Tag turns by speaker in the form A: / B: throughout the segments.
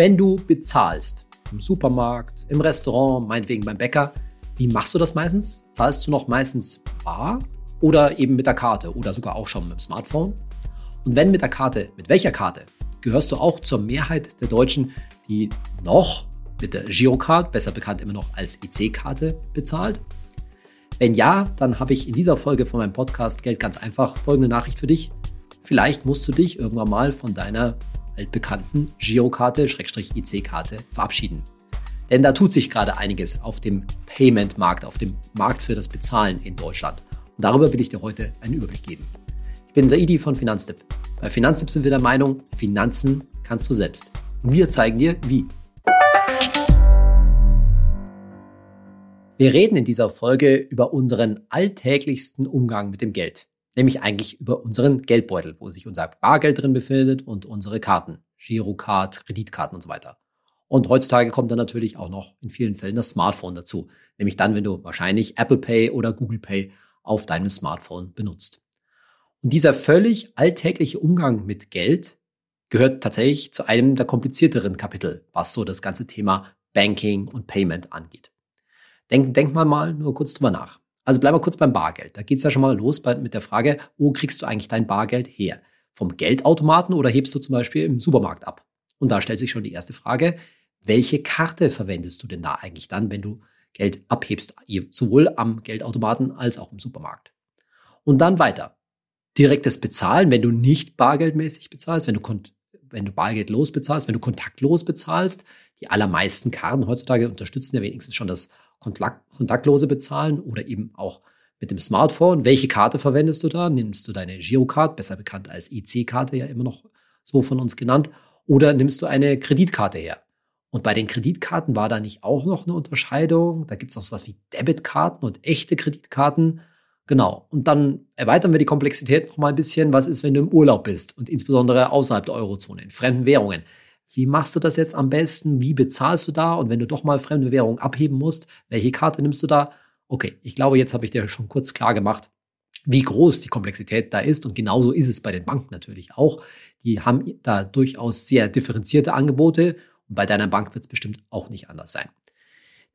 A: Wenn du bezahlst, im Supermarkt, im Restaurant, meinetwegen beim Bäcker, wie machst du das meistens? Zahlst du noch meistens bar oder eben mit der Karte oder sogar auch schon mit dem Smartphone? Und wenn mit der Karte, mit welcher Karte? Gehörst du auch zur Mehrheit der Deutschen, die noch mit der Girocard, besser bekannt immer noch als EC-Karte, bezahlt? Wenn ja, dann habe ich in dieser Folge von meinem Podcast Geld ganz einfach folgende Nachricht für dich. Vielleicht musst du dich irgendwann mal von deiner altbekannten Girokarte, EC-Karte verabschieden. Denn da tut sich gerade einiges auf dem Payment-Markt, auf dem Markt für das Bezahlen in Deutschland. Und darüber will ich dir heute einen Überblick geben. Ich bin Saidi von Finanztipp. Bei Finanztipp sind wir der Meinung, Finanzen kannst du selbst. Und wir zeigen dir, wie. Wir reden in dieser Folge über unseren alltäglichsten Umgang mit dem Geld. Nämlich eigentlich über unseren Geldbeutel, wo sich unser Bargeld drin befindet und unsere Karten. Girocard, Kreditkarten und so weiter. Und heutzutage kommt dann natürlich auch noch in vielen Fällen das Smartphone dazu. Nämlich dann, wenn du wahrscheinlich Apple Pay oder Google Pay auf deinem Smartphone benutzt. Und dieser völlig alltägliche Umgang mit Geld gehört tatsächlich zu einem der komplizierteren Kapitel, was so das ganze Thema Banking und Payment angeht. Denk, denk mal mal nur kurz drüber nach. Also bleib mal kurz beim Bargeld. Da geht's ja schon mal los bei, mit der Frage, wo kriegst du eigentlich dein Bargeld her? Vom Geldautomaten oder hebst du zum Beispiel im Supermarkt ab? Und da stellt sich schon die erste Frage, welche Karte verwendest du denn da eigentlich dann, wenn du Geld abhebst, sowohl am Geldautomaten als auch im Supermarkt? Und dann weiter. Direktes Bezahlen, wenn du nicht bargeldmäßig bezahlst, wenn du, wenn du bargeldlos bezahlst, wenn du kontaktlos bezahlst. Die allermeisten Karten heutzutage unterstützen ja wenigstens schon das kontaktlose Bezahlen oder eben auch mit dem Smartphone. Welche Karte verwendest du da? Nimmst du deine Girocard, besser bekannt als EC-Karte ja immer noch so von uns genannt, oder nimmst du eine Kreditkarte her? Und bei den Kreditkarten war da nicht auch noch eine Unterscheidung. Da gibt es auch sowas wie Debitkarten und echte Kreditkarten. Genau. Und dann erweitern wir die Komplexität noch mal ein bisschen. Was ist, wenn du im Urlaub bist und insbesondere außerhalb der Eurozone, in fremden Währungen? Wie machst du das jetzt am besten? Wie bezahlst du da? Und wenn du doch mal fremde Währung abheben musst, welche Karte nimmst du da? Okay, ich glaube, jetzt habe ich dir schon kurz klar gemacht, wie groß die Komplexität da ist. Und genauso ist es bei den Banken natürlich auch. Die haben da durchaus sehr differenzierte Angebote und bei deiner Bank wird es bestimmt auch nicht anders sein.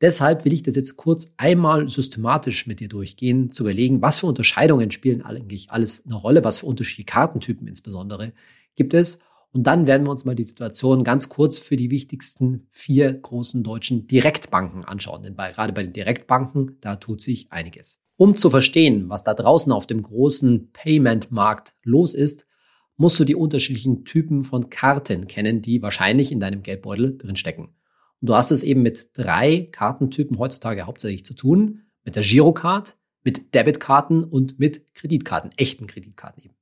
A: Deshalb will ich das jetzt kurz einmal systematisch mit dir durchgehen, zu überlegen, was für Unterscheidungen spielen eigentlich alles eine Rolle, was für unterschiedliche Kartentypen insbesondere gibt es. Und dann werden wir uns mal die Situation ganz kurz für die wichtigsten vier großen deutschen Direktbanken anschauen. Denn bei, gerade bei den Direktbanken, da tut sich einiges. Um zu verstehen, was da draußen auf dem großen Payment-Markt los ist, musst du die unterschiedlichen Typen von Karten kennen, die wahrscheinlich in deinem Geldbeutel drinstecken. Und du hast es eben mit drei Kartentypen heutzutage hauptsächlich zu tun. Mit der Girocard, mit Debitkarten und mit Kreditkarten, echten Kreditkarten eben.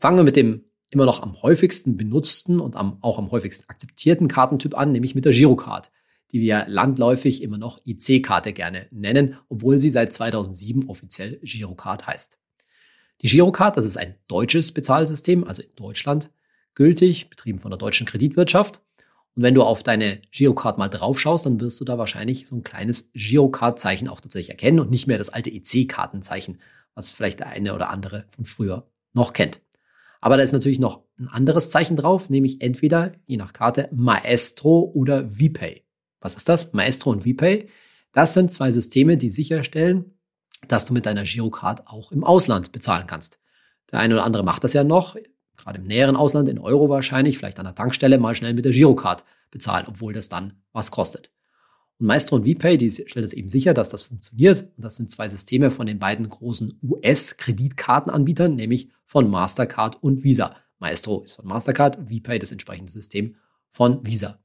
A: Fangen wir mit dem immer noch am häufigsten benutzten und am, auch am häufigsten akzeptierten Kartentyp an, nämlich mit der Girocard, die wir landläufig immer noch IC-Karte gerne nennen, obwohl sie seit 2007 offiziell Girocard heißt. Die Girocard, das ist ein deutsches Bezahlsystem, also in Deutschland gültig, betrieben von der deutschen Kreditwirtschaft. Und wenn du auf deine Girocard mal draufschaust, dann wirst du da wahrscheinlich so ein kleines Girocard-Zeichen auch tatsächlich erkennen und nicht mehr das alte EC-Kartenzeichen, was vielleicht der eine oder andere von früher noch kennt. Aber da ist natürlich noch ein anderes Zeichen drauf, nämlich entweder, je nach Karte, Maestro oder VPay. Was ist das? Maestro und VPay. Das sind zwei Systeme, die sicherstellen, dass du mit deiner Girocard auch im Ausland bezahlen kannst. Der eine oder andere macht das ja noch, gerade im näheren Ausland, in Euro wahrscheinlich, vielleicht an der Tankstelle mal schnell mit der Girocard bezahlen, obwohl das dann was kostet. Und Maestro und VPay, die stellen das eben sicher, dass das funktioniert. Und das sind zwei Systeme von den beiden großen US-Kreditkartenanbietern, nämlich von Mastercard und Visa. Maestro ist von Mastercard, VPay das entsprechende System von Visa.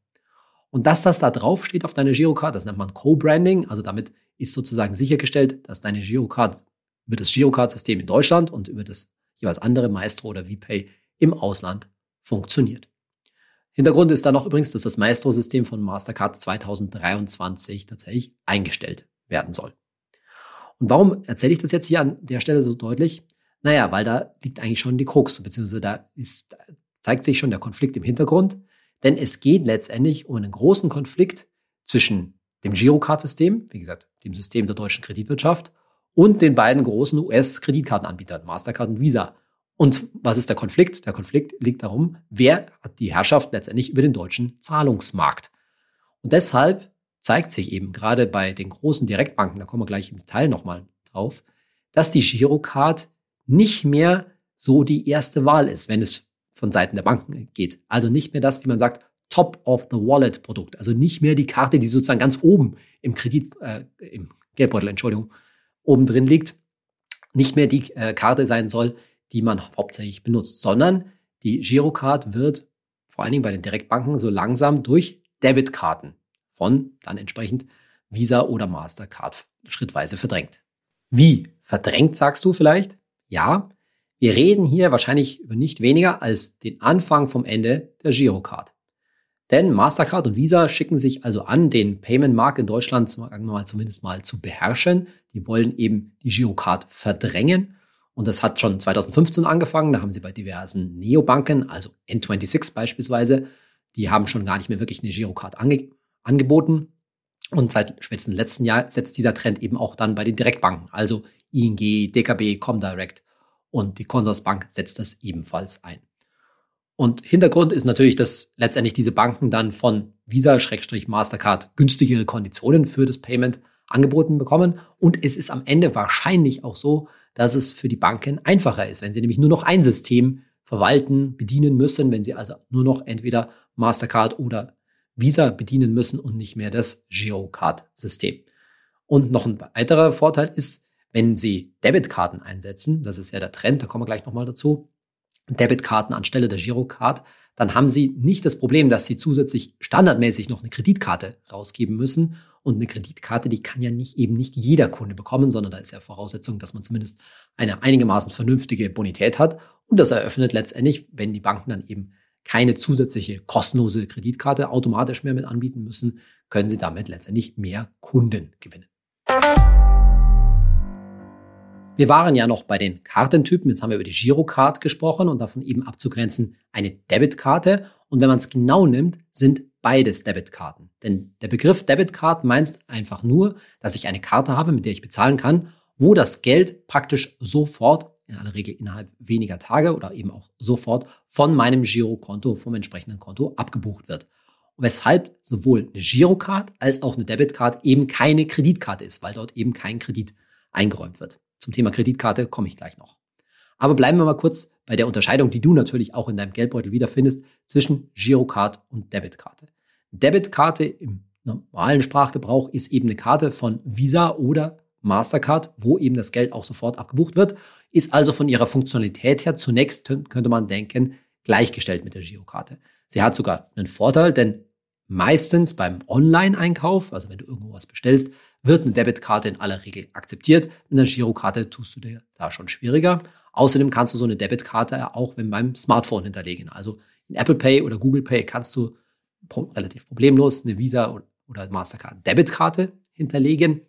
A: Und dass das da drauf steht auf deiner Girocard, das nennt man Co-Branding. Also damit ist sozusagen sichergestellt, dass deine Girocard über das Girocard-System in Deutschland und über das jeweils andere Maestro oder VPay im Ausland funktioniert. Hintergrund ist da noch übrigens, dass das Maestro-System von Mastercard 2023 tatsächlich eingestellt werden soll. Und warum erzähle ich das jetzt hier an der Stelle so deutlich? Naja, weil da liegt eigentlich schon die Krux, beziehungsweise da ist, zeigt sich schon der Konflikt im Hintergrund. Denn es geht letztendlich um einen großen Konflikt zwischen dem Girocard-System, wie gesagt, dem System der deutschen Kreditwirtschaft, und den beiden großen US-Kreditkartenanbietern, Mastercard und Visa. Und was ist der Konflikt? Der Konflikt liegt darum, wer hat die Herrschaft letztendlich über den deutschen Zahlungsmarkt. Und deshalb zeigt sich eben gerade bei den großen Direktbanken, da kommen wir gleich im Detail nochmal drauf, dass die Girocard nicht mehr so die erste Wahl ist, wenn es von Seiten der Banken geht. Also nicht mehr das, wie man sagt, Top-of-the-Wallet-Produkt. Also nicht mehr die Karte, die sozusagen ganz oben im Kredit, äh, im Geldbeutel, Entschuldigung, oben drin liegt. Nicht mehr die äh, Karte sein soll, die man hauptsächlich benutzt, sondern die Girocard wird vor allen Dingen bei den Direktbanken so langsam durch Debitkarten von dann entsprechend Visa oder Mastercard schrittweise verdrängt. Wie verdrängt, sagst du vielleicht? Ja, wir reden hier wahrscheinlich über nicht weniger als den Anfang vom Ende der Girocard. Denn Mastercard und Visa schicken sich also an, den Payment-Markt in Deutschland zumindest mal zu beherrschen. Die wollen eben die Girocard verdrängen und das hat schon 2015 angefangen. Da haben sie bei diversen Neobanken, also N26 beispielsweise, die haben schon gar nicht mehr wirklich eine Girocard ange angeboten. Und seit spätestens letzten Jahr setzt dieser Trend eben auch dann bei den Direktbanken, also ING, DKB, Comdirect und die Consorsbank setzt das ebenfalls ein. Und Hintergrund ist natürlich, dass letztendlich diese Banken dann von Visa-Mastercard günstigere Konditionen für das Payment angeboten bekommen. Und es ist am Ende wahrscheinlich auch so, dass es für die Banken einfacher ist, wenn sie nämlich nur noch ein System verwalten, bedienen müssen, wenn sie also nur noch entweder Mastercard oder Visa bedienen müssen und nicht mehr das Girocard-System. Und noch ein weiterer Vorteil ist, wenn Sie Debitkarten einsetzen, das ist ja der Trend, da kommen wir gleich nochmal dazu, Debitkarten anstelle der Girocard, dann haben Sie nicht das Problem, dass Sie zusätzlich standardmäßig noch eine Kreditkarte rausgeben müssen und eine Kreditkarte, die kann ja nicht eben nicht jeder Kunde bekommen, sondern da ist ja Voraussetzung, dass man zumindest eine einigermaßen vernünftige Bonität hat. Und das eröffnet letztendlich, wenn die Banken dann eben keine zusätzliche kostenlose Kreditkarte automatisch mehr mit anbieten müssen, können sie damit letztendlich mehr Kunden gewinnen. Wir waren ja noch bei den Kartentypen. Jetzt haben wir über die Girocard gesprochen und davon eben abzugrenzen eine Debitkarte. Und wenn man es genau nimmt, sind beides Debitkarten. Denn der Begriff Debitcard meint einfach nur, dass ich eine Karte habe, mit der ich bezahlen kann, wo das Geld praktisch sofort, in aller Regel innerhalb weniger Tage oder eben auch sofort von meinem Girokonto, vom entsprechenden Konto abgebucht wird. Weshalb sowohl eine Girocard als auch eine Debitcard eben keine Kreditkarte ist, weil dort eben kein Kredit eingeräumt wird. Zum Thema Kreditkarte komme ich gleich noch. Aber bleiben wir mal kurz bei der Unterscheidung, die du natürlich auch in deinem Geldbeutel wiederfindest, zwischen Girocard und Debitkarte. Debitkarte im normalen Sprachgebrauch ist eben eine Karte von Visa oder Mastercard, wo eben das Geld auch sofort abgebucht wird, ist also von ihrer Funktionalität her zunächst, könnte man denken, gleichgestellt mit der Girokarte. Sie hat sogar einen Vorteil, denn meistens beim Online-Einkauf, also wenn du irgendwo was bestellst, wird eine Debitkarte in aller Regel akzeptiert. Mit einer Girokarte tust du dir da schon schwieriger. Außerdem kannst du so eine Debitkarte auch wenn beim Smartphone hinterlegen. Also in Apple Pay oder Google Pay kannst du relativ problemlos eine Visa oder Mastercard Debitkarte hinterlegen.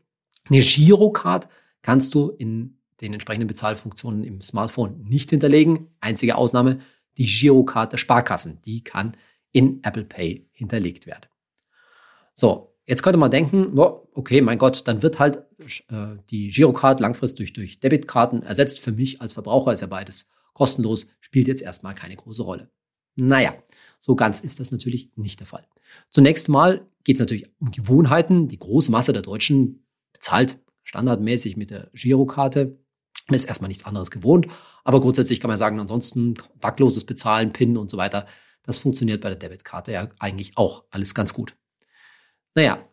A: Eine Girocard kannst du in den entsprechenden Bezahlfunktionen im Smartphone nicht hinterlegen. Einzige Ausnahme, die Girocard der Sparkassen. Die kann in Apple Pay hinterlegt werden. So, jetzt könnte man denken, okay, mein Gott, dann wird halt äh, die Girocard langfristig durch, durch Debitkarten ersetzt. Für mich als Verbraucher ist ja beides kostenlos, spielt jetzt erstmal keine große Rolle. Naja, so ganz ist das natürlich nicht der Fall. Zunächst mal geht es natürlich um Gewohnheiten. Die große Masse der Deutschen bezahlt standardmäßig mit der Girokarte ist erstmal nichts anderes gewohnt. Aber grundsätzlich kann man sagen, ansonsten kontaktloses Bezahlen, PIN und so weiter, das funktioniert bei der Debitkarte ja eigentlich auch alles ganz gut. Naja,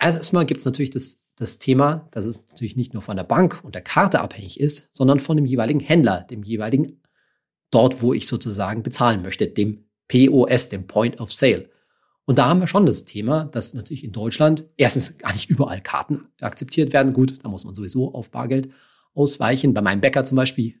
A: erstmal gibt es natürlich das, das Thema, dass es natürlich nicht nur von der Bank und der Karte abhängig ist, sondern von dem jeweiligen Händler, dem jeweiligen dort, wo ich sozusagen bezahlen möchte, dem POS, dem Point of Sale. Und da haben wir schon das Thema, dass natürlich in Deutschland erstens gar nicht überall Karten akzeptiert werden. Gut, da muss man sowieso auf Bargeld ausweichen. Bei meinem Bäcker zum Beispiel,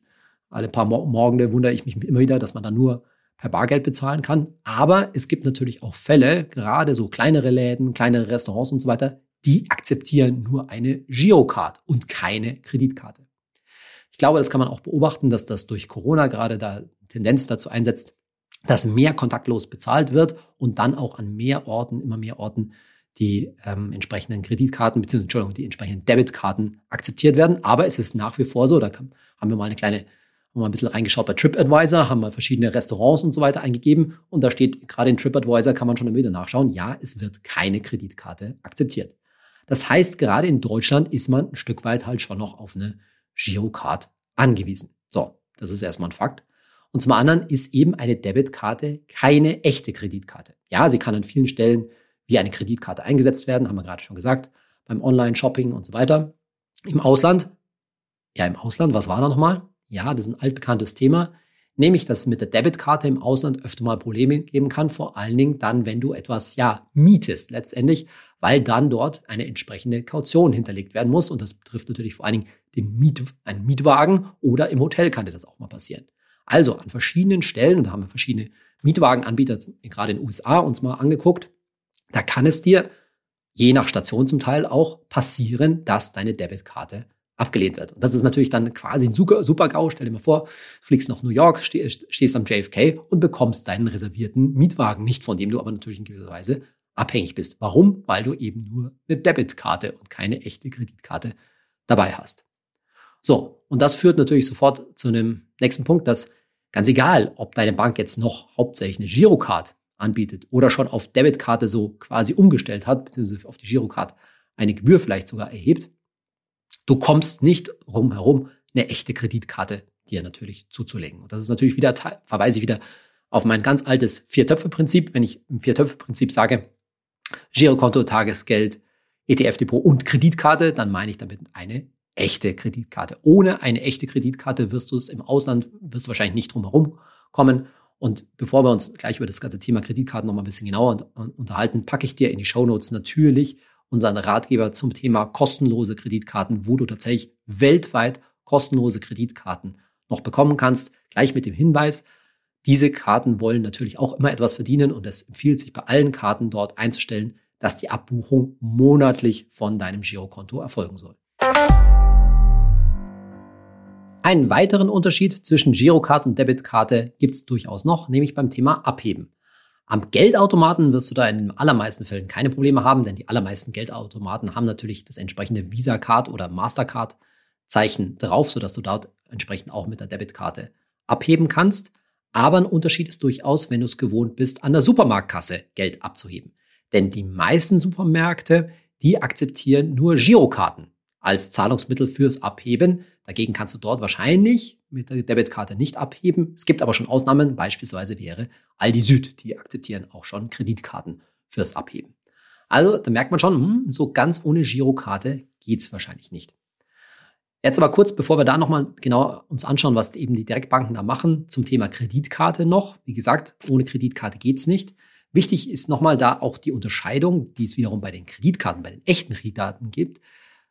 A: alle paar Morgen wundere ich mich immer wieder, dass man da nur per Bargeld bezahlen kann. Aber es gibt natürlich auch Fälle, gerade so kleinere Läden, kleinere Restaurants und so weiter, die akzeptieren nur eine Girocard und keine Kreditkarte. Ich glaube, das kann man auch beobachten, dass das durch Corona gerade da Tendenz dazu einsetzt, dass mehr kontaktlos bezahlt wird und dann auch an mehr Orten, immer mehr Orten, die ähm, entsprechenden Kreditkarten bzw. Entschuldigung, die entsprechenden Debitkarten akzeptiert werden. Aber es ist nach wie vor so, da haben wir mal eine kleine haben wir ein bisschen reingeschaut bei TripAdvisor, haben wir verschiedene Restaurants und so weiter eingegeben und da steht, gerade in TripAdvisor kann man schon wieder nachschauen, ja, es wird keine Kreditkarte akzeptiert. Das heißt, gerade in Deutschland ist man ein Stück weit halt schon noch auf eine Girocard angewiesen. So, das ist erstmal ein Fakt. Und zum anderen ist eben eine Debitkarte keine echte Kreditkarte. Ja, sie kann an vielen Stellen wie eine Kreditkarte eingesetzt werden, haben wir gerade schon gesagt, beim Online-Shopping und so weiter. Im Ausland, ja, im Ausland, was war da nochmal? Ja, das ist ein altbekanntes Thema, nämlich, dass es mit der Debitkarte im Ausland öfter mal Probleme geben kann, vor allen Dingen dann, wenn du etwas, ja, mietest letztendlich, weil dann dort eine entsprechende Kaution hinterlegt werden muss und das betrifft natürlich vor allen Dingen den Miet, einen Mietwagen oder im Hotel kann dir das auch mal passieren. Also an verschiedenen Stellen, und da haben wir verschiedene Mietwagenanbieter, gerade in den USA, uns mal angeguckt, da kann es dir je nach Station zum Teil auch passieren, dass deine Debitkarte abgelehnt wird. Und das ist natürlich dann quasi ein super, super GAU. Stell dir mal vor, fliegst nach New York, stehst am JFK und bekommst deinen reservierten Mietwagen nicht, von dem du aber natürlich in gewisser Weise abhängig bist. Warum? Weil du eben nur eine Debitkarte und keine echte Kreditkarte dabei hast. So, und das führt natürlich sofort zu einem nächsten Punkt, dass ganz egal, ob deine Bank jetzt noch hauptsächlich eine Girocard anbietet oder schon auf Debitkarte so quasi umgestellt hat, beziehungsweise auf die Girocard eine Gebühr vielleicht sogar erhebt, du kommst nicht rum herum, eine echte Kreditkarte dir natürlich zuzulegen. Und das ist natürlich wieder, verweise ich wieder auf mein ganz altes Vier-Töpfe-Prinzip. Wenn ich im Vier-Töpfe-Prinzip sage, Girokonto, Tagesgeld, ETF-Depot und Kreditkarte, dann meine ich damit eine echte Kreditkarte. Ohne eine echte Kreditkarte wirst du es im Ausland, wirst du wahrscheinlich nicht drum herum kommen. Und bevor wir uns gleich über das ganze Thema Kreditkarten noch mal ein bisschen genauer unterhalten, packe ich dir in die Show Notes natürlich unseren Ratgeber zum Thema kostenlose Kreditkarten, wo du tatsächlich weltweit kostenlose Kreditkarten noch bekommen kannst. Gleich mit dem Hinweis, diese Karten wollen natürlich auch immer etwas verdienen und es empfiehlt sich bei allen Karten dort einzustellen, dass die Abbuchung monatlich von deinem Girokonto erfolgen soll. Einen weiteren Unterschied zwischen Girocard und Debitkarte gibt es durchaus noch, nämlich beim Thema Abheben. Am Geldautomaten wirst du da in den allermeisten Fällen keine Probleme haben, denn die allermeisten Geldautomaten haben natürlich das entsprechende Visa-Card oder Mastercard-Zeichen drauf, sodass du dort entsprechend auch mit der Debitkarte abheben kannst. Aber ein Unterschied ist durchaus, wenn du es gewohnt bist, an der Supermarktkasse Geld abzuheben. Denn die meisten Supermärkte, die akzeptieren nur Girokarten als Zahlungsmittel fürs Abheben. Dagegen kannst du dort wahrscheinlich mit der Debitkarte nicht abheben. Es gibt aber schon Ausnahmen, beispielsweise wäre Aldi Süd, die akzeptieren auch schon Kreditkarten fürs Abheben. Also da merkt man schon, hm, so ganz ohne Girokarte geht's wahrscheinlich nicht. Jetzt aber kurz, bevor wir da nochmal genau uns anschauen, was eben die Direktbanken da machen, zum Thema Kreditkarte noch. Wie gesagt, ohne Kreditkarte geht's nicht. Wichtig ist nochmal da auch die Unterscheidung, die es wiederum bei den Kreditkarten, bei den echten Kreditkarten gibt.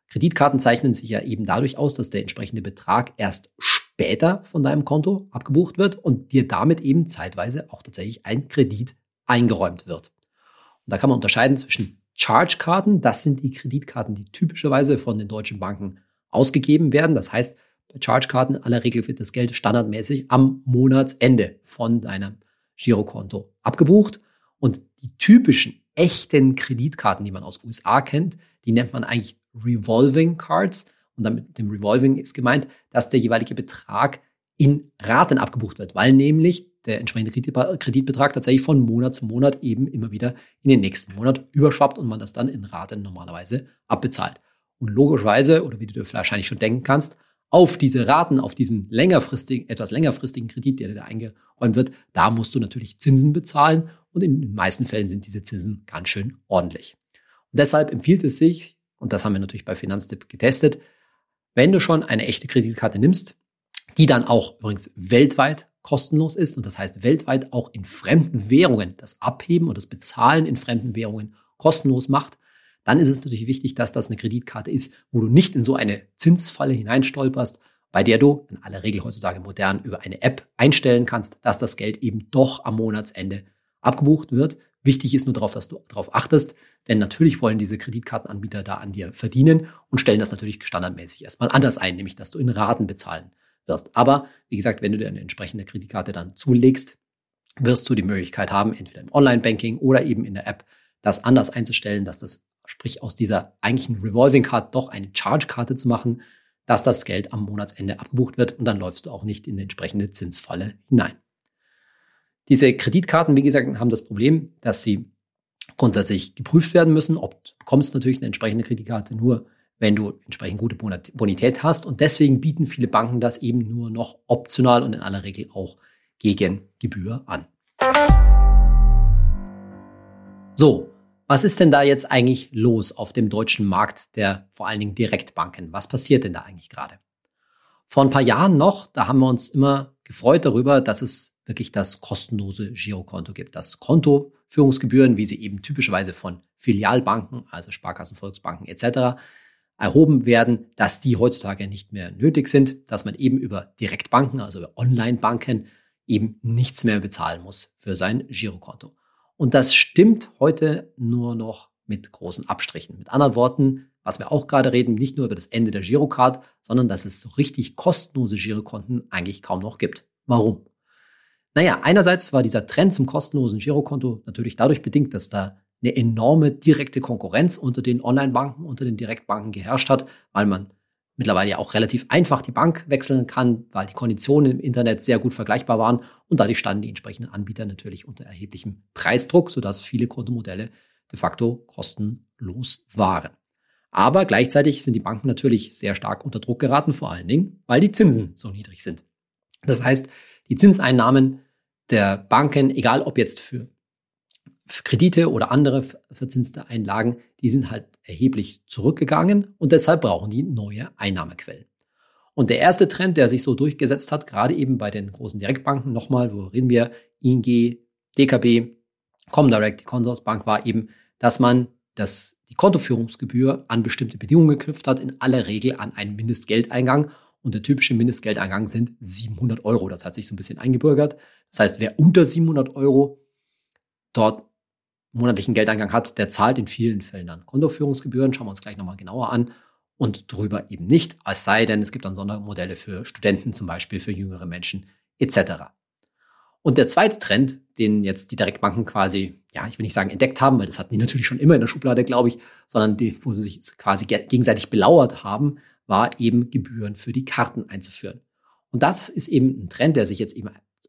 A: Kreditkarten zeichnen sich ja eben dadurch aus, dass der entsprechende Betrag erst später von deinem Konto abgebucht wird und dir damit eben zeitweise auch tatsächlich ein Kredit eingeräumt wird. Und da kann man unterscheiden zwischen Charge-Karten, das sind die Kreditkarten, die typischerweise von den deutschen Banken ausgegeben werden. Das heißt, bei Charge-Karten in aller Regel wird das Geld standardmäßig am Monatsende von deinem Girokonto abgebucht. Und die typischen echten Kreditkarten, die man aus USA kennt, die nennt man eigentlich Revolving Cards. Und damit dem Revolving ist gemeint, dass der jeweilige Betrag in Raten abgebucht wird, weil nämlich der entsprechende Kreditbetrag tatsächlich von Monat zu Monat eben immer wieder in den nächsten Monat überschwappt und man das dann in Raten normalerweise abbezahlt. Und logischerweise, oder wie du dir wahrscheinlich schon denken kannst, auf diese Raten, auf diesen längerfristigen, etwas längerfristigen Kredit, der da eingeräumt wird, da musst du natürlich Zinsen bezahlen und in den meisten Fällen sind diese Zinsen ganz schön ordentlich. Und deshalb empfiehlt es sich, und das haben wir natürlich bei Finanztipp getestet, wenn du schon eine echte Kreditkarte nimmst, die dann auch übrigens weltweit kostenlos ist und das heißt weltweit auch in fremden Währungen das Abheben und das Bezahlen in fremden Währungen kostenlos macht, dann ist es natürlich wichtig, dass das eine Kreditkarte ist, wo du nicht in so eine Zinsfalle hineinstolperst, bei der du in aller Regel heutzutage modern über eine App einstellen kannst, dass das Geld eben doch am Monatsende abgebucht wird. Wichtig ist nur darauf, dass du darauf achtest, denn natürlich wollen diese Kreditkartenanbieter da an dir verdienen und stellen das natürlich standardmäßig erstmal anders ein, nämlich dass du in Raten bezahlen wirst. Aber wie gesagt, wenn du dir eine entsprechende Kreditkarte dann zulegst, wirst du die Möglichkeit haben, entweder im Online-Banking oder eben in der App, das anders einzustellen, dass das, sprich aus dieser eigentlichen Revolving Card doch eine Charge-Karte zu machen. dass das Geld am Monatsende abgebucht wird und dann läufst du auch nicht in die entsprechende Zinsfalle hinein. Diese Kreditkarten, wie gesagt, haben das Problem, dass sie grundsätzlich geprüft werden müssen. Ob du bekommst natürlich eine entsprechende Kreditkarte nur, wenn du entsprechend gute Bonität hast. Und deswegen bieten viele Banken das eben nur noch optional und in aller Regel auch gegen Gebühr an. So, was ist denn da jetzt eigentlich los auf dem deutschen Markt der vor allen Dingen Direktbanken? Was passiert denn da eigentlich gerade? Vor ein paar Jahren noch, da haben wir uns immer gefreut darüber, dass es wirklich das kostenlose Girokonto gibt. Das Kontoführungsgebühren, wie sie eben typischerweise von Filialbanken, also Sparkassen, Volksbanken etc. erhoben werden, dass die heutzutage nicht mehr nötig sind, dass man eben über Direktbanken, also über Online-Banken eben nichts mehr bezahlen muss für sein Girokonto. Und das stimmt heute nur noch mit großen Abstrichen. Mit anderen Worten, was wir auch gerade reden, nicht nur über das Ende der Girocard, sondern dass es so richtig kostenlose Girokonten eigentlich kaum noch gibt. Warum? Naja, einerseits war dieser Trend zum kostenlosen Girokonto natürlich dadurch bedingt, dass da eine enorme direkte Konkurrenz unter den Online-Banken, unter den Direktbanken geherrscht hat, weil man mittlerweile ja auch relativ einfach die Bank wechseln kann, weil die Konditionen im Internet sehr gut vergleichbar waren und dadurch standen die entsprechenden Anbieter natürlich unter erheblichem Preisdruck, sodass viele Kontomodelle de facto kostenlos waren. Aber gleichzeitig sind die Banken natürlich sehr stark unter Druck geraten, vor allen Dingen, weil die Zinsen so niedrig sind. Das heißt, die Zinseinnahmen der Banken, egal ob jetzt für Kredite oder andere verzinste Einlagen, die sind halt erheblich zurückgegangen und deshalb brauchen die neue Einnahmequellen. Und der erste Trend, der sich so durchgesetzt hat, gerade eben bei den großen Direktbanken, nochmal, wo reden wir, ING, DKB, Comdirect, die Consorsbank, war eben, dass man das, die Kontoführungsgebühr an bestimmte Bedingungen geknüpft hat, in aller Regel an einen Mindestgeldeingang. Und der typische Mindestgeldeingang sind 700 Euro. Das hat sich so ein bisschen eingebürgert. Das heißt, wer unter 700 Euro dort monatlichen Geldeingang hat, der zahlt in vielen Fällen dann Kontoführungsgebühren. Schauen wir uns gleich nochmal genauer an. Und drüber eben nicht, es sei denn, es gibt dann Sondermodelle für Studenten, zum Beispiel für jüngere Menschen etc. Und der zweite Trend, den jetzt die Direktbanken quasi, ja, ich will nicht sagen entdeckt haben, weil das hatten die natürlich schon immer in der Schublade, glaube ich, sondern die, wo sie sich quasi gegenseitig belauert haben, war eben Gebühren für die Karten einzuführen. Und das ist eben ein Trend, der sich jetzt eben,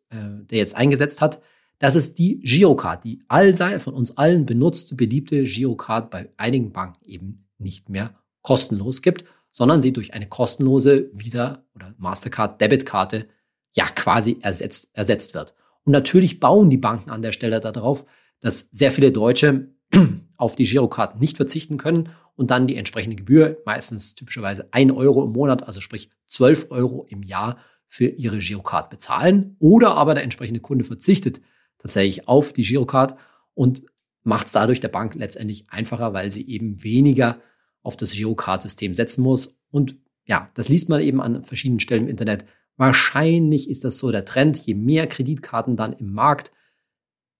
A: äh, der jetzt eingesetzt hat, das ist die Girocard, die allseits von uns allen benutzte, beliebte Girocard bei einigen Banken eben nicht mehr kostenlos gibt, sondern sie durch eine kostenlose Visa oder Mastercard Debitkarte ja quasi ersetzt, ersetzt wird. Und natürlich bauen die Banken an der Stelle darauf, dass sehr viele Deutsche auf die Girocard nicht verzichten können und dann die entsprechende Gebühr, meistens typischerweise ein Euro im Monat, also sprich 12 Euro im Jahr für ihre Girocard bezahlen. Oder aber der entsprechende Kunde verzichtet tatsächlich auf die Girocard und macht es dadurch der Bank letztendlich einfacher, weil sie eben weniger auf das Girocard-System setzen muss. Und ja, das liest man eben an verschiedenen Stellen im Internet. Wahrscheinlich ist das so der Trend, je mehr Kreditkarten dann im Markt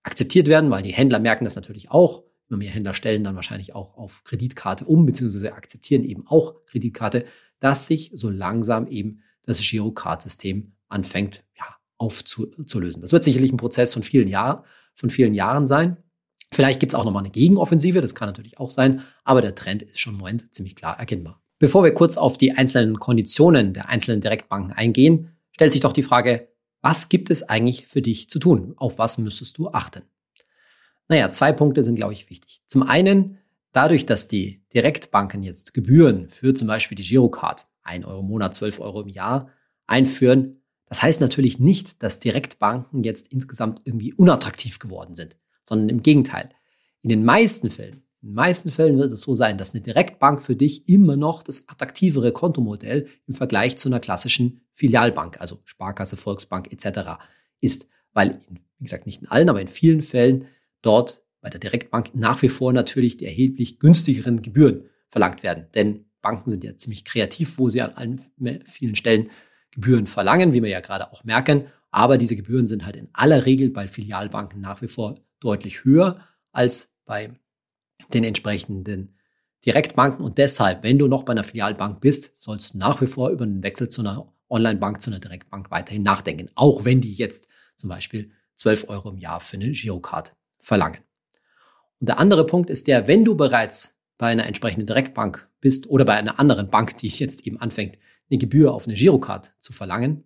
A: akzeptiert werden, weil die Händler merken das natürlich auch. Immer mehr Händler stellen dann wahrscheinlich auch auf Kreditkarte um, beziehungsweise akzeptieren eben auch Kreditkarte, dass sich so langsam eben das Girocard-System anfängt, ja, aufzulösen. Das wird sicherlich ein Prozess von vielen Jahren, von vielen Jahren sein. Vielleicht gibt es auch nochmal eine Gegenoffensive, das kann natürlich auch sein, aber der Trend ist schon im Moment ziemlich klar erkennbar. Bevor wir kurz auf die einzelnen Konditionen der einzelnen Direktbanken eingehen, stellt sich doch die Frage, was gibt es eigentlich für dich zu tun? Auf was müsstest du achten? Naja, zwei Punkte sind, glaube ich, wichtig. Zum einen, dadurch, dass die Direktbanken jetzt Gebühren für zum Beispiel die Girocard, 1 Euro im Monat, 12 Euro im Jahr, einführen, das heißt natürlich nicht, dass Direktbanken jetzt insgesamt irgendwie unattraktiv geworden sind, sondern im Gegenteil. In den meisten Fällen, in den meisten Fällen wird es so sein, dass eine Direktbank für dich immer noch das attraktivere Kontomodell im Vergleich zu einer klassischen Filialbank, also Sparkasse, Volksbank etc. ist, weil, wie gesagt, nicht in allen, aber in vielen Fällen dort bei der Direktbank nach wie vor natürlich die erheblich günstigeren Gebühren verlangt werden. Denn Banken sind ja ziemlich kreativ, wo sie an allen vielen Stellen Gebühren verlangen, wie wir ja gerade auch merken. Aber diese Gebühren sind halt in aller Regel bei Filialbanken nach wie vor deutlich höher als bei den entsprechenden Direktbanken. Und deshalb, wenn du noch bei einer Filialbank bist, sollst du nach wie vor über einen Wechsel zu einer Online-Bank, zu einer Direktbank weiterhin nachdenken. Auch wenn die jetzt zum Beispiel 12 Euro im Jahr für eine Girocard verlangen. Und der andere Punkt ist der, wenn du bereits bei einer entsprechenden Direktbank bist oder bei einer anderen Bank, die jetzt eben anfängt, eine Gebühr auf eine Girocard zu verlangen,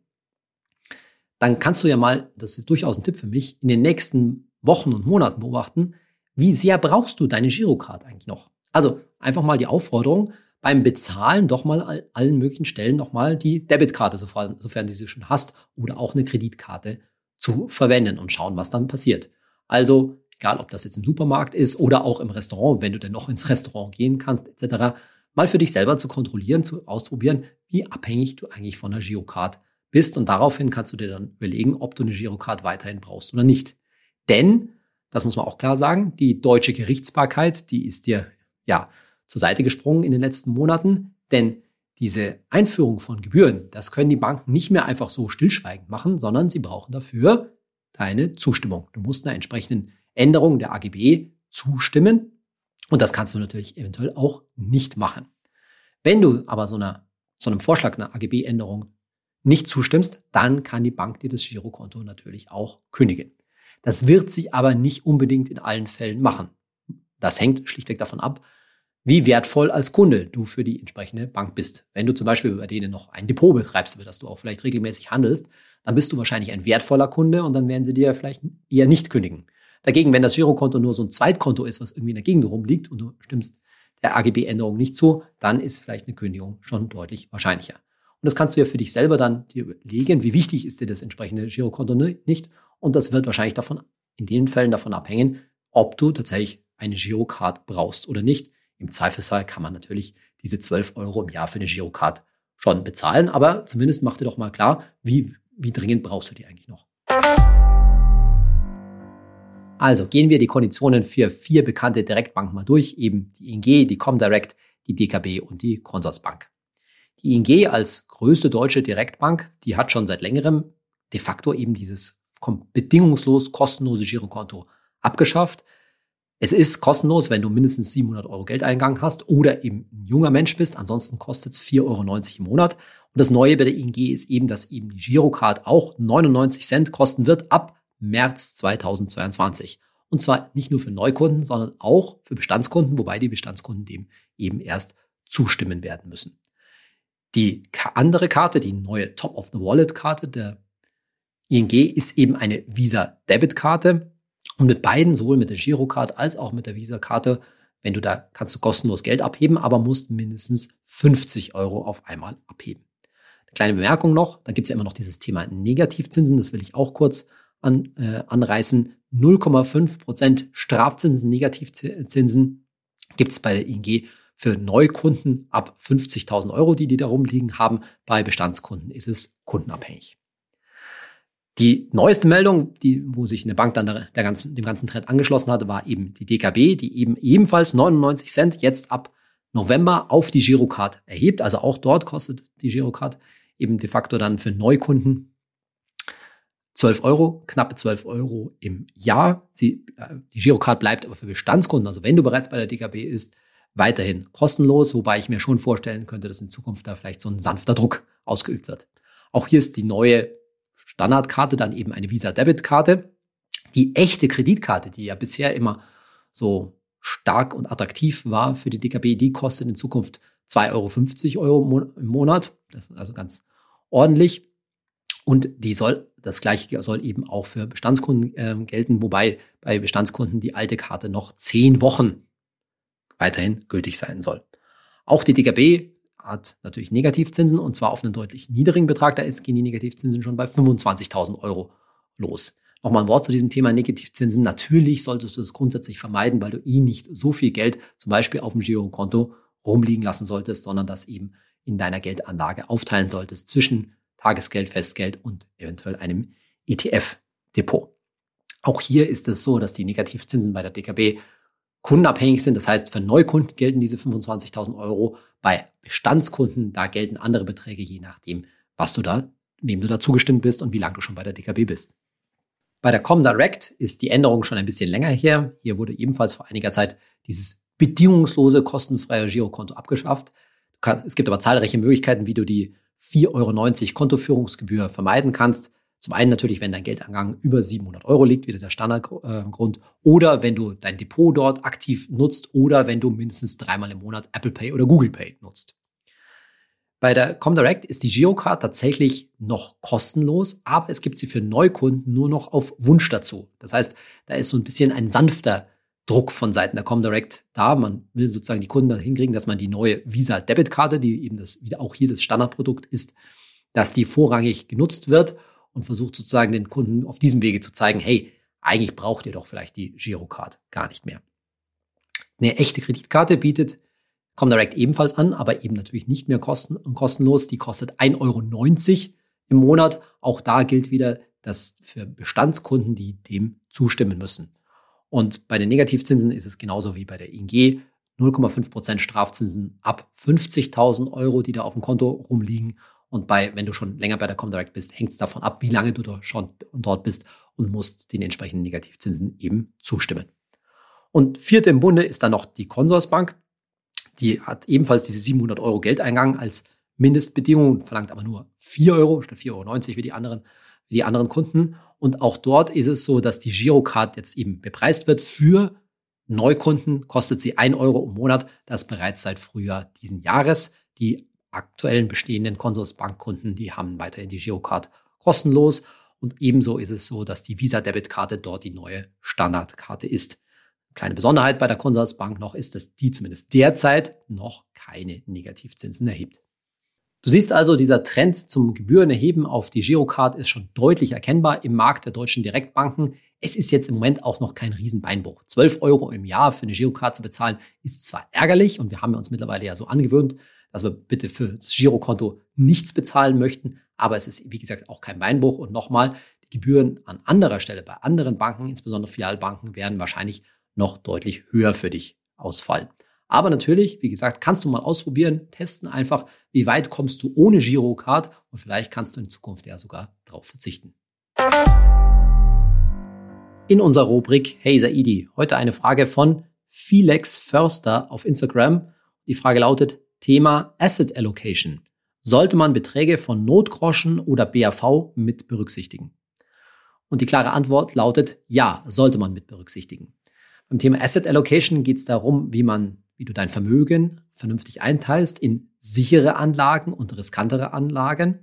A: dann kannst du ja mal, das ist durchaus ein Tipp für mich, in den nächsten Wochen und Monaten beobachten, wie sehr brauchst du deine Girocard eigentlich noch? Also einfach mal die Aufforderung, beim Bezahlen doch mal an allen möglichen Stellen noch mal die Debitkarte, sofern, sofern du sie schon hast, oder auch eine Kreditkarte zu verwenden und schauen, was dann passiert. Also, egal ob das jetzt im Supermarkt ist oder auch im Restaurant, wenn du denn noch ins Restaurant gehen kannst, etc., mal für dich selber zu kontrollieren, zu ausprobieren, wie abhängig du eigentlich von der Girocard bist. Und daraufhin kannst du dir dann überlegen, ob du eine Girocard weiterhin brauchst oder nicht. Denn, das muss man auch klar sagen, die deutsche Gerichtsbarkeit, die ist dir ja zur Seite gesprungen in den letzten Monaten, denn diese Einführung von Gebühren, das können die Banken nicht mehr einfach so stillschweigend machen, sondern sie brauchen dafür deine Zustimmung. Du musst einer entsprechenden Änderung der AGB zustimmen und das kannst du natürlich eventuell auch nicht machen. Wenn du aber so, einer, so einem Vorschlag einer AGB-Änderung nicht zustimmst, dann kann die Bank dir das Girokonto natürlich auch kündigen. Das wird sie aber nicht unbedingt in allen Fällen machen. Das hängt schlichtweg davon ab, wie wertvoll als Kunde du für die entsprechende Bank bist. Wenn du zum Beispiel bei denen noch ein Depot betreibst, über das du auch vielleicht regelmäßig handelst, dann bist du wahrscheinlich ein wertvoller Kunde und dann werden sie dir vielleicht eher nicht kündigen. Dagegen, wenn das Girokonto nur so ein Zweitkonto ist, was irgendwie in der Gegend rumliegt und du stimmst der AGB-Änderung nicht zu, dann ist vielleicht eine Kündigung schon deutlich wahrscheinlicher. Und das kannst du ja für dich selber dann dir überlegen, wie wichtig ist dir das entsprechende Girokonto nicht. Und das wird wahrscheinlich davon, in den Fällen davon abhängen, ob du tatsächlich eine Girocard brauchst oder nicht. Im Zweifelsfall kann man natürlich diese 12 Euro im Jahr für eine Girocard schon bezahlen, aber zumindest mach dir doch mal klar, wie, wie dringend brauchst du die eigentlich noch. Also gehen wir die Konditionen für vier bekannte Direktbanken mal durch, eben die ING, die Comdirect, die DKB und die Consorsbank. Die ING als größte deutsche Direktbank, die hat schon seit längerem de facto eben dieses bedingungslos kostenlose Girokonto abgeschafft. Es ist kostenlos, wenn du mindestens 700 Euro Geldeingang hast oder eben ein junger Mensch bist. Ansonsten kostet es 4,90 Euro im Monat. Und das Neue bei der ING ist eben, dass eben die Girocard auch 99 Cent kosten wird ab März 2022. Und zwar nicht nur für Neukunden, sondern auch für Bestandskunden, wobei die Bestandskunden dem eben erst zustimmen werden müssen. Die andere Karte, die neue Top-of-the-Wallet-Karte der ING, ist eben eine Visa-Debit-Karte. Und mit beiden, sowohl mit der Girocard als auch mit der Visa-Karte, wenn du da kannst du kostenlos Geld abheben, aber musst mindestens 50 Euro auf einmal abheben. Eine kleine Bemerkung noch, da gibt es ja immer noch dieses Thema Negativzinsen, das will ich auch kurz an, äh, anreißen. 0,5 Prozent Strafzinsen, Negativzinsen gibt es bei der ING für Neukunden ab 50.000 Euro, die die da rumliegen haben. Bei Bestandskunden ist es kundenabhängig. Die neueste Meldung, die, wo sich eine Bank dann der, der ganzen, dem ganzen Trend angeschlossen hatte, war eben die DKB, die eben ebenfalls 99 Cent jetzt ab November auf die Girocard erhebt. Also auch dort kostet die Girocard eben de facto dann für Neukunden 12 Euro, knappe 12 Euro im Jahr. Sie, äh, die Girocard bleibt aber für Bestandskunden, also wenn du bereits bei der DKB ist, weiterhin kostenlos, wobei ich mir schon vorstellen könnte, dass in Zukunft da vielleicht so ein sanfter Druck ausgeübt wird. Auch hier ist die neue Standardkarte dann eben eine Visa-Debit-Karte. Die echte Kreditkarte, die ja bisher immer so stark und attraktiv war für die DKB, die kostet in Zukunft 2,50 Euro im Monat. Das ist also ganz ordentlich. Und die soll, das gleiche soll eben auch für Bestandskunden äh, gelten, wobei bei Bestandskunden die alte Karte noch zehn Wochen weiterhin gültig sein soll. Auch die DKB hat natürlich Negativzinsen und zwar auf einen deutlich niedrigen Betrag. Da gehen die Negativzinsen schon bei 25.000 Euro los. Nochmal ein Wort zu diesem Thema Negativzinsen. Natürlich solltest du das grundsätzlich vermeiden, weil du eh nicht so viel Geld zum Beispiel auf dem Girokonto rumliegen lassen solltest, sondern das eben in deiner Geldanlage aufteilen solltest zwischen Tagesgeld, Festgeld und eventuell einem ETF-Depot. Auch hier ist es so, dass die Negativzinsen bei der DKB kundenabhängig sind. Das heißt, für Neukunden gelten diese 25.000 Euro. Bei Bestandskunden, da gelten andere Beträge, je nachdem, was du da, wem du da zugestimmt bist und wie lange du schon bei der DKB bist. Bei der Comdirect ist die Änderung schon ein bisschen länger her. Hier wurde ebenfalls vor einiger Zeit dieses bedingungslose kostenfreie Girokonto abgeschafft. Es gibt aber zahlreiche Möglichkeiten, wie du die 4,90 Euro Kontoführungsgebühr vermeiden kannst. Zum einen natürlich, wenn dein Geldangang über 700 Euro liegt, wieder der Standardgrund, oder wenn du dein Depot dort aktiv nutzt oder wenn du mindestens dreimal im Monat Apple Pay oder Google Pay nutzt. Bei der Comdirect ist die Girocard tatsächlich noch kostenlos, aber es gibt sie für Neukunden nur noch auf Wunsch dazu. Das heißt, da ist so ein bisschen ein sanfter Druck von Seiten der Comdirect da. Man will sozusagen die Kunden dahin kriegen, dass man die neue Visa Debitkarte, die eben das wieder auch hier das Standardprodukt ist, dass die vorrangig genutzt wird und versucht sozusagen den Kunden auf diesem Wege zu zeigen, hey, eigentlich braucht ihr doch vielleicht die Girocard gar nicht mehr. Eine echte Kreditkarte bietet Comdirect ebenfalls an, aber eben natürlich nicht mehr kosten kostenlos. Die kostet 1,90 Euro im Monat. Auch da gilt wieder, dass für Bestandskunden, die dem zustimmen müssen. Und bei den Negativzinsen ist es genauso wie bei der ING. 0,5% Strafzinsen ab 50.000 Euro, die da auf dem Konto rumliegen. Und bei, wenn du schon länger bei der Comdirect bist, hängt es davon ab, wie lange du da schon dort bist und musst den entsprechenden Negativzinsen eben zustimmen. Und vierte im Bunde ist dann noch die Consorsbank. Die hat ebenfalls diese 700 Euro Geldeingang als Mindestbedingung, verlangt aber nur 4 Euro statt 4,90 Euro wie die anderen, wie die anderen Kunden. Und auch dort ist es so, dass die Girocard jetzt eben bepreist wird. Für Neukunden kostet sie 1 Euro im Monat. Das bereits seit Frühjahr diesen Jahres. Die aktuellen bestehenden Consorsbankkunden, die haben weiterhin die Girocard kostenlos. Und ebenso ist es so, dass die Visa-Debitkarte dort die neue Standardkarte ist. Kleine Besonderheit bei der Consorsbank noch ist, dass die zumindest derzeit noch keine Negativzinsen erhebt. Du siehst also, dieser Trend zum Gebührenerheben auf die Girocard ist schon deutlich erkennbar im Markt der deutschen Direktbanken. Es ist jetzt im Moment auch noch kein Riesenbeinbruch. 12 Euro im Jahr für eine Girocard zu bezahlen ist zwar ärgerlich und wir haben uns mittlerweile ja so angewöhnt, dass wir bitte für das Girokonto nichts bezahlen möchten, aber es ist wie gesagt auch kein Beinbruch und nochmal, die Gebühren an anderer Stelle bei anderen Banken, insbesondere Filialbanken, werden wahrscheinlich noch deutlich höher für dich ausfallen. Aber natürlich, wie gesagt, kannst du mal ausprobieren, testen einfach, wie weit kommst du ohne Girocard und vielleicht kannst du in Zukunft ja sogar darauf verzichten. In unserer Rubrik Hey Saidi, heute eine Frage von Felix Förster auf Instagram. Die Frage lautet Thema Asset Allocation. Sollte man Beträge von Notgroschen oder BAV mit berücksichtigen? Und die klare Antwort lautet ja, sollte man mit berücksichtigen. Beim Thema Asset Allocation geht es darum, wie man, wie du dein Vermögen vernünftig einteilst in sichere Anlagen und riskantere Anlagen.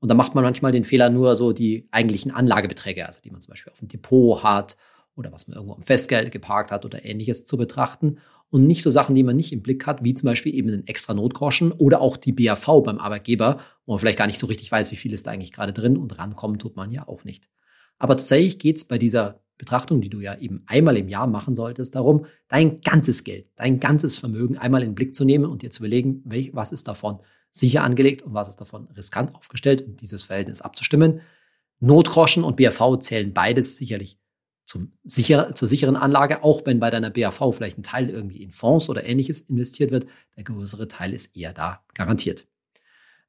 A: Und da macht man manchmal den Fehler, nur so die eigentlichen Anlagebeträge, also die man zum Beispiel auf dem Depot hat oder was man irgendwo am Festgeld geparkt hat oder ähnliches zu betrachten und nicht so Sachen, die man nicht im Blick hat, wie zum Beispiel eben einen extra Notgroschen oder auch die BAV beim Arbeitgeber, wo man vielleicht gar nicht so richtig weiß, wie viel ist da eigentlich gerade drin und rankommen tut man ja auch nicht. Aber tatsächlich geht es bei dieser Betrachtung, die du ja eben einmal im Jahr machen solltest, darum, dein ganzes Geld, dein ganzes Vermögen einmal in den Blick zu nehmen und dir zu überlegen, welch, was ist davon sicher angelegt und was ist davon riskant aufgestellt und dieses Verhältnis abzustimmen. Notgroschen und BAV zählen beides sicherlich zum sicher, zur sicheren Anlage, auch wenn bei deiner BAV vielleicht ein Teil irgendwie in Fonds oder ähnliches investiert wird, der größere Teil ist eher da garantiert.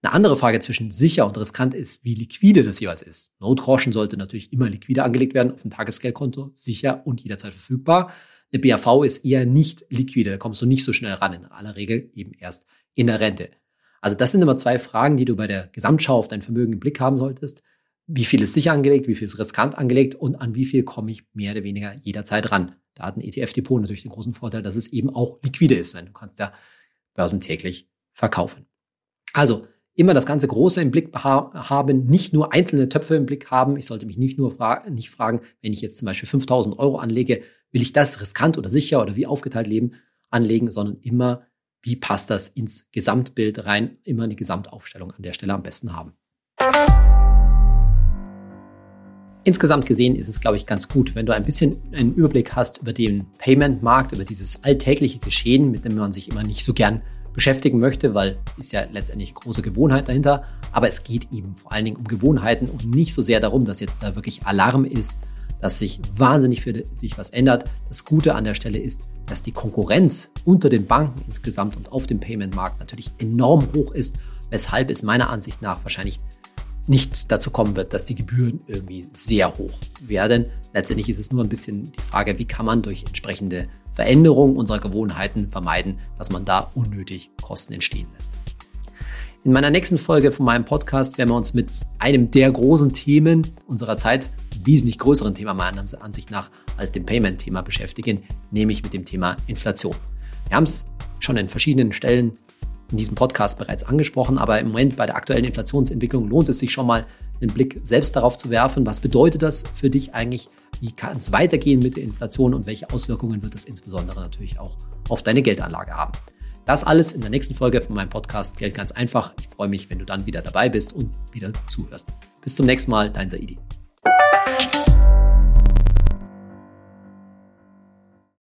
A: Eine andere Frage zwischen sicher und riskant ist, wie liquide das jeweils ist. Notgroschen sollte natürlich immer liquide angelegt werden, auf dem Tagesgeldkonto, sicher und jederzeit verfügbar. Eine BAV ist eher nicht liquide, da kommst du nicht so schnell ran, in aller Regel eben erst in der Rente. Also das sind immer zwei Fragen, die du bei der Gesamtschau auf dein Vermögen im Blick haben solltest. Wie viel ist sicher angelegt, wie viel ist riskant angelegt und an wie viel komme ich mehr oder weniger jederzeit ran. Da hat ein ETF-Depot natürlich den großen Vorteil, dass es eben auch liquide ist, wenn du kannst ja börsentäglich verkaufen. Also immer das ganze Große im Blick haben, nicht nur einzelne Töpfe im Blick haben. Ich sollte mich nicht nur fra nicht fragen, wenn ich jetzt zum Beispiel 5000 Euro anlege, will ich das riskant oder sicher oder wie aufgeteilt leben anlegen, sondern immer, wie passt das ins Gesamtbild rein, immer eine Gesamtaufstellung an der Stelle am besten haben. Insgesamt gesehen ist es, glaube ich, ganz gut, wenn du ein bisschen einen Überblick hast über den Payment-Markt, über dieses alltägliche Geschehen, mit dem man sich immer nicht so gern beschäftigen möchte, weil ist ja letztendlich große Gewohnheit dahinter. Aber es geht eben vor allen Dingen um Gewohnheiten und nicht so sehr darum, dass jetzt da wirklich Alarm ist, dass sich wahnsinnig für dich was ändert. Das Gute an der Stelle ist, dass die Konkurrenz unter den Banken insgesamt und auf dem Payment-Markt natürlich enorm hoch ist, weshalb es meiner Ansicht nach wahrscheinlich nicht dazu kommen wird, dass die Gebühren irgendwie sehr hoch werden. Letztendlich ist es nur ein bisschen die Frage, wie kann man durch entsprechende Veränderungen unserer Gewohnheiten vermeiden, dass man da unnötig Kosten entstehen lässt. In meiner nächsten Folge von meinem Podcast werden wir uns mit einem der großen Themen unserer Zeit, wesentlich größeren Thema meiner Ansicht nach als dem Payment-Thema beschäftigen, nämlich mit dem Thema Inflation. Wir haben es schon in verschiedenen Stellen in diesem Podcast bereits angesprochen, aber im Moment bei der aktuellen Inflationsentwicklung lohnt es sich schon mal einen Blick selbst darauf zu werfen. Was bedeutet das für dich eigentlich? Wie kann es weitergehen mit der Inflation und welche Auswirkungen wird das insbesondere natürlich auch auf deine Geldanlage haben? Das alles in der nächsten Folge von meinem Podcast Geld ganz einfach. Ich freue mich, wenn du dann wieder dabei bist und wieder zuhörst. Bis zum nächsten Mal, dein Saidi.